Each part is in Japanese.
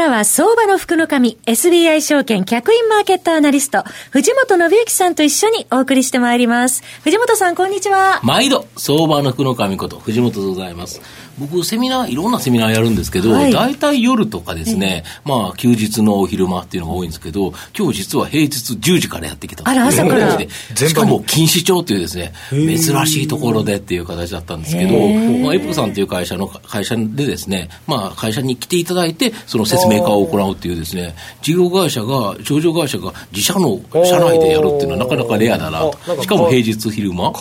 からは相場の福の神、SBI 証券客員マーケットアナリスト、藤本信之さんと一緒にお送りしてまいります。藤本さん、こんにちは。毎度、相場の福の神こと、藤本でございます。僕、セミナー、いろんなセミナーやるんですけど、はい、大体夜とかですね、まあ、休日のお昼間っていうのが多いんですけど、今日実は平日10時からやってきたあら、朝から。しかも、錦糸町というですね、珍しいところでっていう形だったんですけど、まあ、エプさんという会社の、会社でですね、まあ、会社に来ていただいて、その説明会を行うっていうですね、事業会社が、上場会社が自社の社内でやるっていうのはなかなかレアだなしかも平日昼間。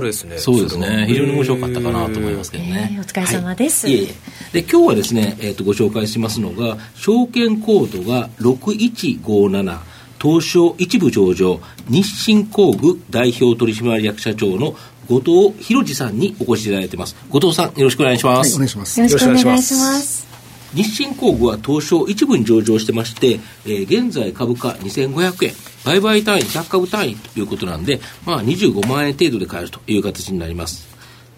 るですね。そうですね。非常に面白かったかなと思いますけどね。お疲れ様です。はい、いえいえ。で、今日はですね、えっ、ー、と、ご紹介しますのが、証券コードが6157、東証一部上場、日清工具代表取締役社長の後藤博二さんにお越しいただいてます。後藤さん、よろしくお願いします。はい、お願いします。よろしくお願いします。日清工具は東証一部に上場してまして、えー、現在株価2500円、売買単位100株単位ということなんで、まあ25万円程度で買えるという形になります。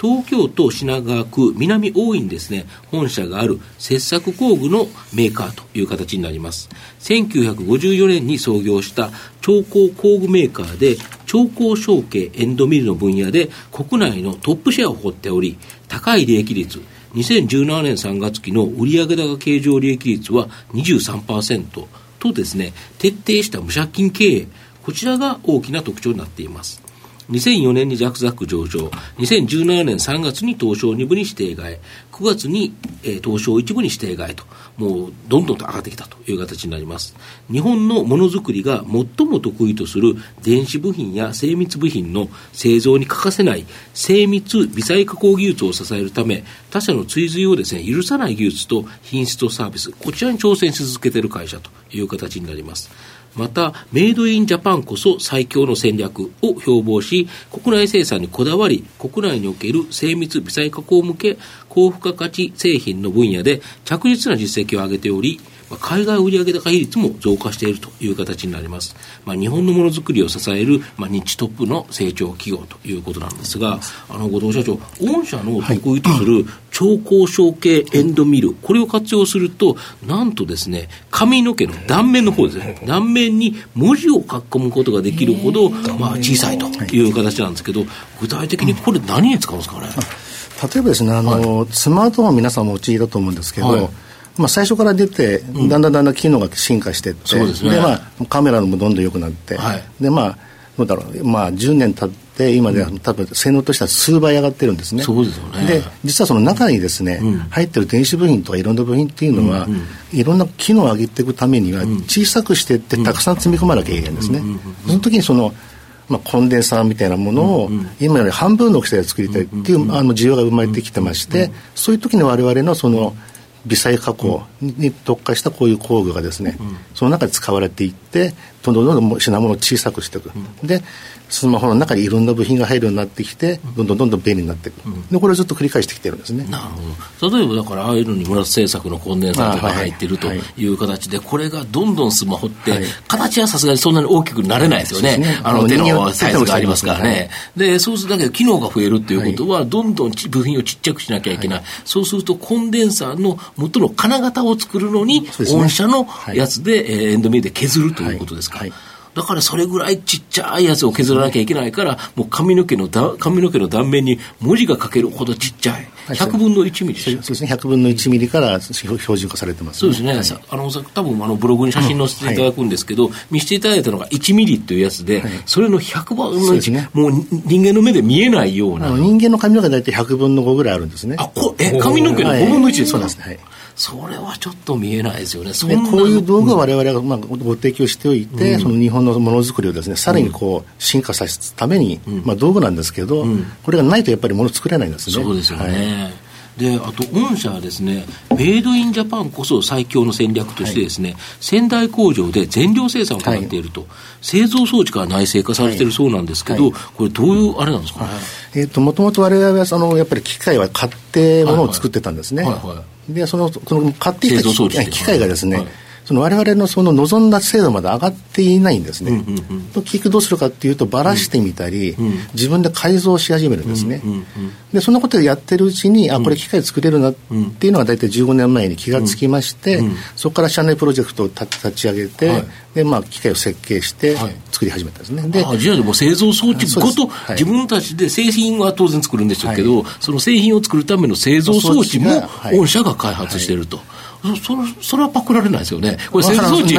東京都品川区南大井にですね、本社がある切削工具のメーカーという形になります。1954年に創業した超高工具メーカーで、超高小径エンドミルの分野で国内のトップシェアを誇っており、高い利益率、2017年3月期の売上高経常利益率は23%とですね、徹底した無借金経営、こちらが大きな特徴になっています。2004年にジャクザク上場、2017年3月に東証2部に指定外、9月に、えー、東証1部に指定外と、もうどんどんと上がってきたという形になります。日本のものづくりが最も得意とする電子部品や精密部品の製造に欠かせない精密微細加工技術を支えるため、他社の追随をですね、許さない技術と品質とサービス、こちらに挑戦し続けている会社という形になります。また、メイドインジャパンこそ最強の戦略を標榜し、国内生産にこだわり、国内における精密微細加工向け高付加価値製品の分野で着実な実績を上げており、海外売上高比率も増加しているという形になります。まあ、日本のものづくりを支える、まあ、日トップの成長企業ということなんですが、あの、後藤社長、御社の得意とする超高小径エンドミル、これを活用すると、なんとですね、髪の毛の断面の方ですね、断面に文字を書き込むことができるほど、まあ、小さいという形なんですけど、具体的にこれ何に使うんですかね？例えばですね、あの、はい、スマートフォン皆さんお持ちだと思うんですけど、はいまあ、最初から出て、だんだんだんだん機能が進化していって、うん、で、ね、まあ、カメラもどんどん良くなって、はい、でまあどうだろう、まあ、10年経って今では多分性能としては数倍上がってるんですね。そうですよね。で、実はその中にですね、うん、入ってる電子部品とかいろんな部品っていうのは、うんうん、いろんな機能を上げていくためには、小さくしていってたくさん積み込まなきゃいけないんですね。その時にその、まあ、コンデンサーみたいなものを今より半分の大きさで作りたいっていうあの需要が生まれてきてまして、そういう時に我々のその微細加工に特化したこういう工具がですね、その中で使われていってどんどんどんどん品物を小さくしていく、でスマホの中にいろんな部品が入るようになってきて、どんどんどんどん便利になっていく、でこれをずっと繰り返してきてるんですね。なるほど。例えばだからああいうのに村津製作のコンデンサーとか入ってるという形で、これがどんどんスマホって、形はさすがにそんなに大きくなれないですよね、ね。あの手のサイズがありますからね、でそうするだけど機能が増えるっていうことは、どんどん部品をちっちゃくしなきゃいけない、そうするとコンデンサーの元の金型を作るのに、御社のやつで、えエンドメイで削るということですか。だからそれぐらいちっちゃいやつを削らなきゃいけないから、もう髪の毛のだ髪の毛の断面に文字が書けるほどちっちゃい。100分の1ミリそうですね、100分の1ミリから標準化されてます、ね、そうですね、はい、あの多分あのブログに写真載せていただくんですけど、うん。はい、見せていただいたのが1ミリっていうやつで、はい、それの100分の1、ね、もう人間の目で見えないような。人間の髪の毛大体100分の5ぐらいあるんですね。あこえ髪の毛の5分の1ですか、そうですね。はいそれはちょっと見えないですよね。そこういう道具を我々がまあご提供しておいて、うん、その日本のものづくりをですね、さらにこう進化させるために、うん、まあ道具なんですけど、うん、これがないとやっぱりもの作れないんですね。そうですよね。はいで、あと、御社はですね、メイドインジャパンこそ最強の戦略としてですね、はい、仙台工場で全量生産を行っていると、はい、製造装置から内製化されているそうなんですけど、はい、これ、どういうあれなんですかね？えっ、と、もともと我々は、その、やっぱり機械は買ってものを作ってたんですね。はい。はい、で、その、この買ってきた機械がですね、その我々のその望んだ精度まで上がっていないんですね。うんうんうん、と結局どうするかっていうとばらしてみたり、うんうん、自分で改造し始めるんですね。うんうんうん、でそんなことでやってるうちにあこれ機械作れるなっていうのが大体15年前に気がつきまして、うん。うん、そこから社内プロジェクトを立ち上げて、はい、でまあ、機械を設計して作り始めたんですね。はい、であじゃあでも製造装置ごと、はい、自分たちで製品は当然作るんでしょうけど、その製品を作るための製造装置も御社が開発していると。そそれはパクられないですよね。これ製造装置、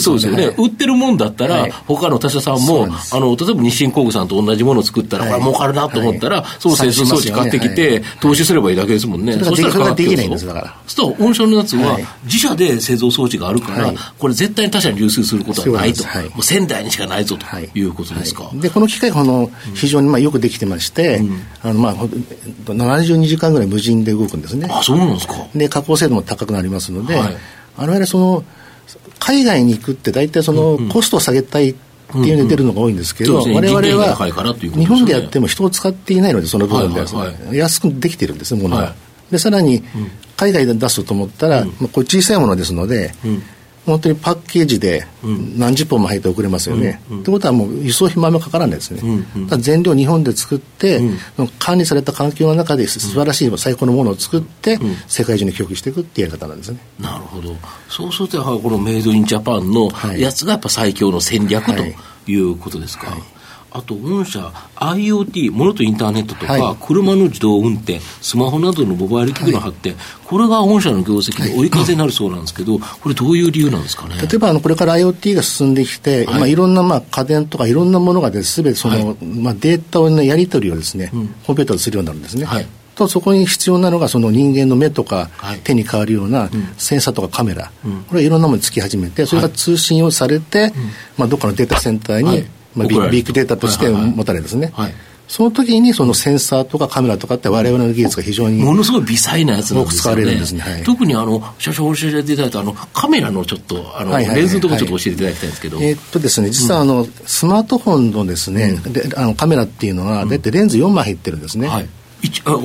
そうですよね、売ってるもんだったら、他の他社さんも、あの、例えば日清工具さんと同じものを作ったら、これ儲かるなと思ったら、その製造装置買ってきて、投資すればいいだけですもんね。そしたらできないんですだから。そうすると、御社のやつは、自社で製造装置があるから、これ絶対に他社に流通することはないと。もう仙台にしかないぞとい。うことですか。で、この機械、この、非常にまあよくできてまして、あの、まあ、72時間ぐらい無人で動くんですね。あ、そうなんですか。で、加工精度も高くなりますので、我々その海外に行くって大体そのコストを下げたいっていうので出るのが多いんですけど、我々は日本でやっても人を使っていないのでその部分では安くできてるんですものは。でさらに海外で出すと思ったら、まあ、これ小さいものですので、本当にパッケージで何十本も入って送れますよね。と、うん、いうことはもう輸送費もかからないですね。うんうん、全量日本で作って、うん、管理された環境の中で素晴らしい最高のものを作って、世界中に供給していくっていうやり方なんですね。なるほど。そうするとやはりこのメイドインジャパンのやつがやっぱ最強の戦略ということですか。はいはいあと、御社、IoT、ものとインターネットとか、はい、車の自動運転、スマホなどのモバイル機器の発展、はい、これが御社の業績の追い風になるそうなんですけど、これ、どういう理由なんですかね？例えば、あのこれから IoT が進んできて、はい。まあ、いろんなまあ家電とかいろんなものがすべてその、まあ、データのやり取りをですね、うん、コンピューターでするようになるんですね。はい。とそこに必要なのがその人間の目とか手に変わるようなセンサーとかカメラ、うん、これはいろんなものにつき始めてそれが通信をされて、はい、まあ、どっかのデータセンターにまあ、ビッグデータとして持たれるんですね。はいはいはいその時にそのセンサーとかカメラとかって我々の技術が非常にものすごい微細なやつなんですよね。使われるんですね。はい、特にあの、社長教えていただいたあの、カメラのちょっと、あの、はいはいはいレンズのところちょっと教えていただきたいんですけど。えー、っとですね、実はあの、うん、スマートフォンのですね、うん、であのカメラっていうのは、だいたいレンズ4枚入ってるんですね。はいあの、あ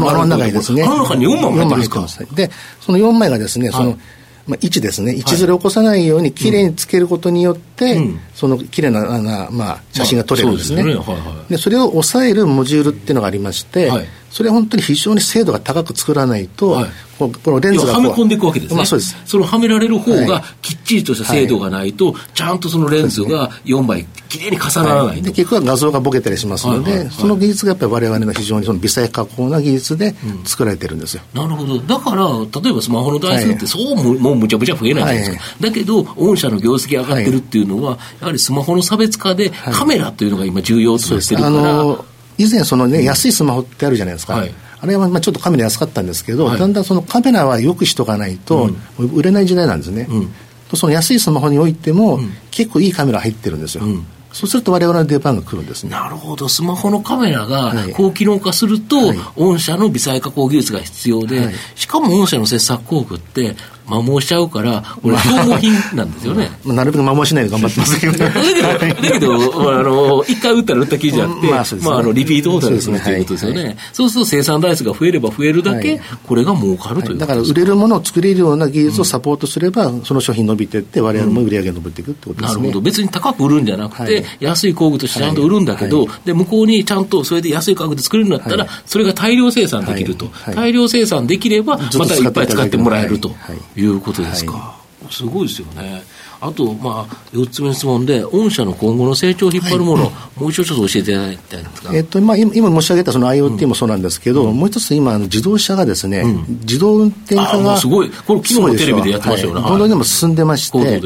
の、あの中にですね。あの中に4枚入ってるんですか？で、その4枚がですね、その、まあ、位置ですね、位置ずれを起こさないようにきれいにつけることによって、うん、そのきれいなまあ、写真が撮れるんですね。まあ、そで、ね。はいはい、それを抑えるモジュールっていうのがありまして、はい、それは本当に非常に精度が高く作らないと、はい、このレンズがはめ込んでいくわけですね、まあ、そうです。そのはめられる方がきっちりとした精度がないと、はい、ちゃんとそのレンズが4枚きれいに重ならない、はい、で結局は画像がボケたりしますので、はいはいはい、その技術がやっぱりわれわれの非常にその微細加工な技術で作られてるんですよ、うん、なるほど。だから例えばスマホの台数ってそうも,、もうむちゃむちゃ増えないじゃないですか、はい、だけど御社の業績上がってるっていうのは、やはりスマホの差別化でカメラというのが今重要となってるから、以前そのね、安いスマホってあるじゃないですか、はい。あれはまあちょっとカメラ安かったんですけど、はい、だんだんそのカメラはよくしとかないと、売れない時代なんですね。うん、その安いスマホにおいても、結構いいカメラ入ってるんですよ。うん。そうすると我々の出番が来るんですね。なるほど。スマホのカメラが高機能化すると、はい、御社の微細加工技術が必要で、はい、しかも御社の切削工具って、摩耗しちゃうから、これ、消耗品なんですよね。まあ、なるべく摩耗しないで頑張ってますけど、だけど、あの、一回打ったら打った記事あって、まあ、まあ、あの、リピートオーダーですね、ということですよね。そうすると生産台数が増えれば増えるだけ、これが儲かるというだから売れるものを作れるような技術をサポートすれば、その商品伸びていって、我々も売り上げ伸びていくってことですね。なるほど。別に高く売るんじゃなくて、安い工具としてちゃんと売るんだけど、で、向こうにちゃんとそれで安い価格で作れるんだったら、それが大量生産できると。大量生産できれば、またいっぱい使ってもらえるということですか。すごいですよね。あと、まあ、4つ目の質問で、御社の今後の成長を引っ張るもの、はい、もう一度ちょっと教えていただきたいんですが、えっとまあ、今申し上げたその IoT もそうなんですけど、うん、もう一つ今、自動車がですね、うん、自動運転化がすごい、これ、昨日もテレビでやってましたよね。はい、どんでも進んでまして、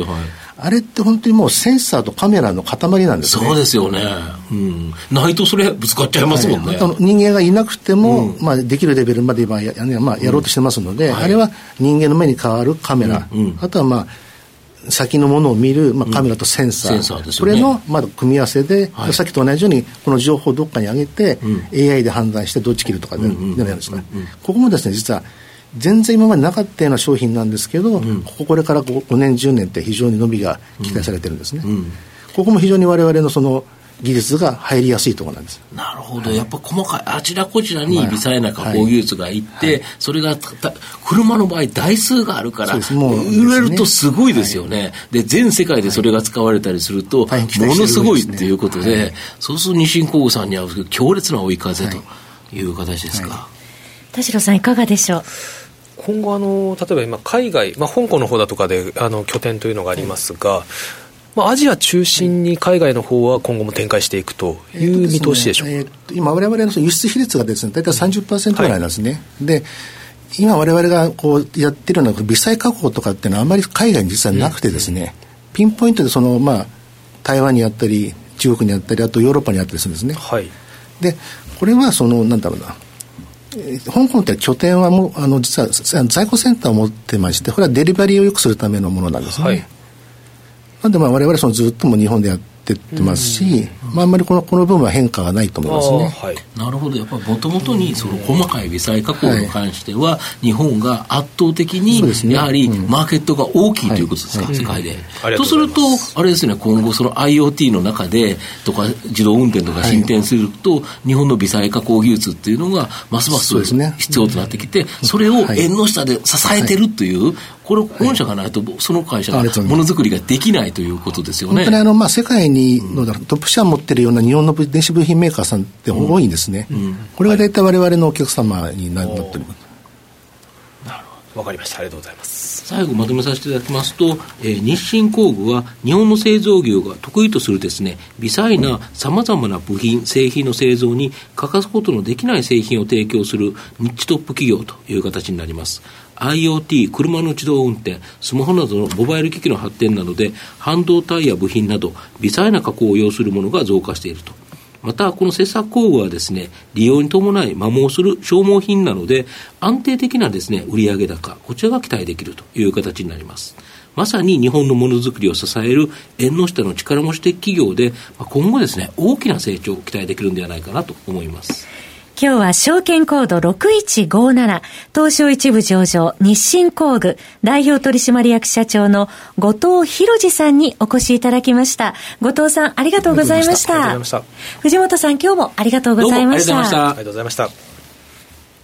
あれって本当にもうセンサーとカメラの塊なんですね。そうですよね。うん。ないとそれぶつかっちゃいますもんね。はい、人間がいなくても、うん、まあできるレベルまで今や,、まあ、やろうとしてますので、うんはい、あれは人間の目に変わるカメラ、うん、あとはまあ先のものを見る、まあ、カメラとセンサー、うんサーね、これの、まあ、組み合わせで、はい、さっきと同じようにこの情報をどっかに上げて、うん、AI で判断してどっち切るとかで、うんうん、ですか、ここもですね実は全然今までなかったような商品なんですけど、こここれから 5, 5年10年って非常に伸びが期待されてるんですね、ここも非常に我々のその技術が入りやすいところなんです。なるほど、はい、やっぱ細かいあちらこちらに微細な加工技術がいって、はい。はい、それが車の場合台数があるから売れるとすごいですよね、で全世界でそれが使われたりすると、ものすごいっていうことで、そうすると日清工具さんには強烈な追い風とい。う形ですか、田代さんいかがでしょう？今後あの、例えば今、海外、まあ、香港の方だとかであの拠点というのがありますが、まあ、アジア中心に海外の方は今後も展開していくという見通しでしょうか、えーねえー、今、われわれの輸出比率がですね大体30%ぐらいなんですね。はい、で今、われわれがこうやってるのは、微細加工とかっていうのは、あまり海外に実はなくてですね、うん、ピンポイントでその、まあ、台湾にあったり、中国にあったり、あとヨーロッパにあったりするんですね。はい、で、これはその、なんだろうな、香港って拠点はもうあの実は在庫センターを持ってましてこれはデリバリーを良くするためのものなんですね。はい、なんでまあ我々そのずっとも日本でやってってってますし、まあ、あんまりこのこの部分は変化はないと思いますね。はい、なるほど、やっぱりもともとにその細かい微細加工に関しては、日本が圧倒的にやはりマーケットが大きいということですか、世界で。とす。ると、あれですね、今後、その IoT の中でとか、自動運転とか進展すると、日本の微細加工技術っていうのが、ますます必要となってきて、それを縁の下で支えてるという、これ、本社がないと、その会社がものづくりができないということですよね。本当にあの、まあ、世界にのトップシェア持ってるような日本の電子部品メーカーさんって多いんですね。これが大体我々のお客様になっております。なるほど。わかりました。ありがとうございます。最後まとめさせていただきますと、えー、日清工具は日本の製造業が得意とするですね、微細なさまざまな部品、製品の製造に欠かすことのできない製品を提供するニッチトップ企業という形になります。IoT、車の自動運転、スマホなどのモバイル機器の発展などで、半導体や部品など、微細な加工を要するものが増加していると。また、この切削工具はですね、利用に伴い摩耗する消耗品なので、安定的なですね、売上高、こちらが期待できるという形になります。まさに日本のものづくりを支える縁の下の力持ち的企業で、今後ですね、大きな成長を期待できるんではないかなと思います。今日は証券コード6157東証一部上場日清工具代表取締役社長の後藤博二さんにお越しいただきました。後藤さんありがとうございました。藤本さん今日もありがとうございました。ありがとうございました。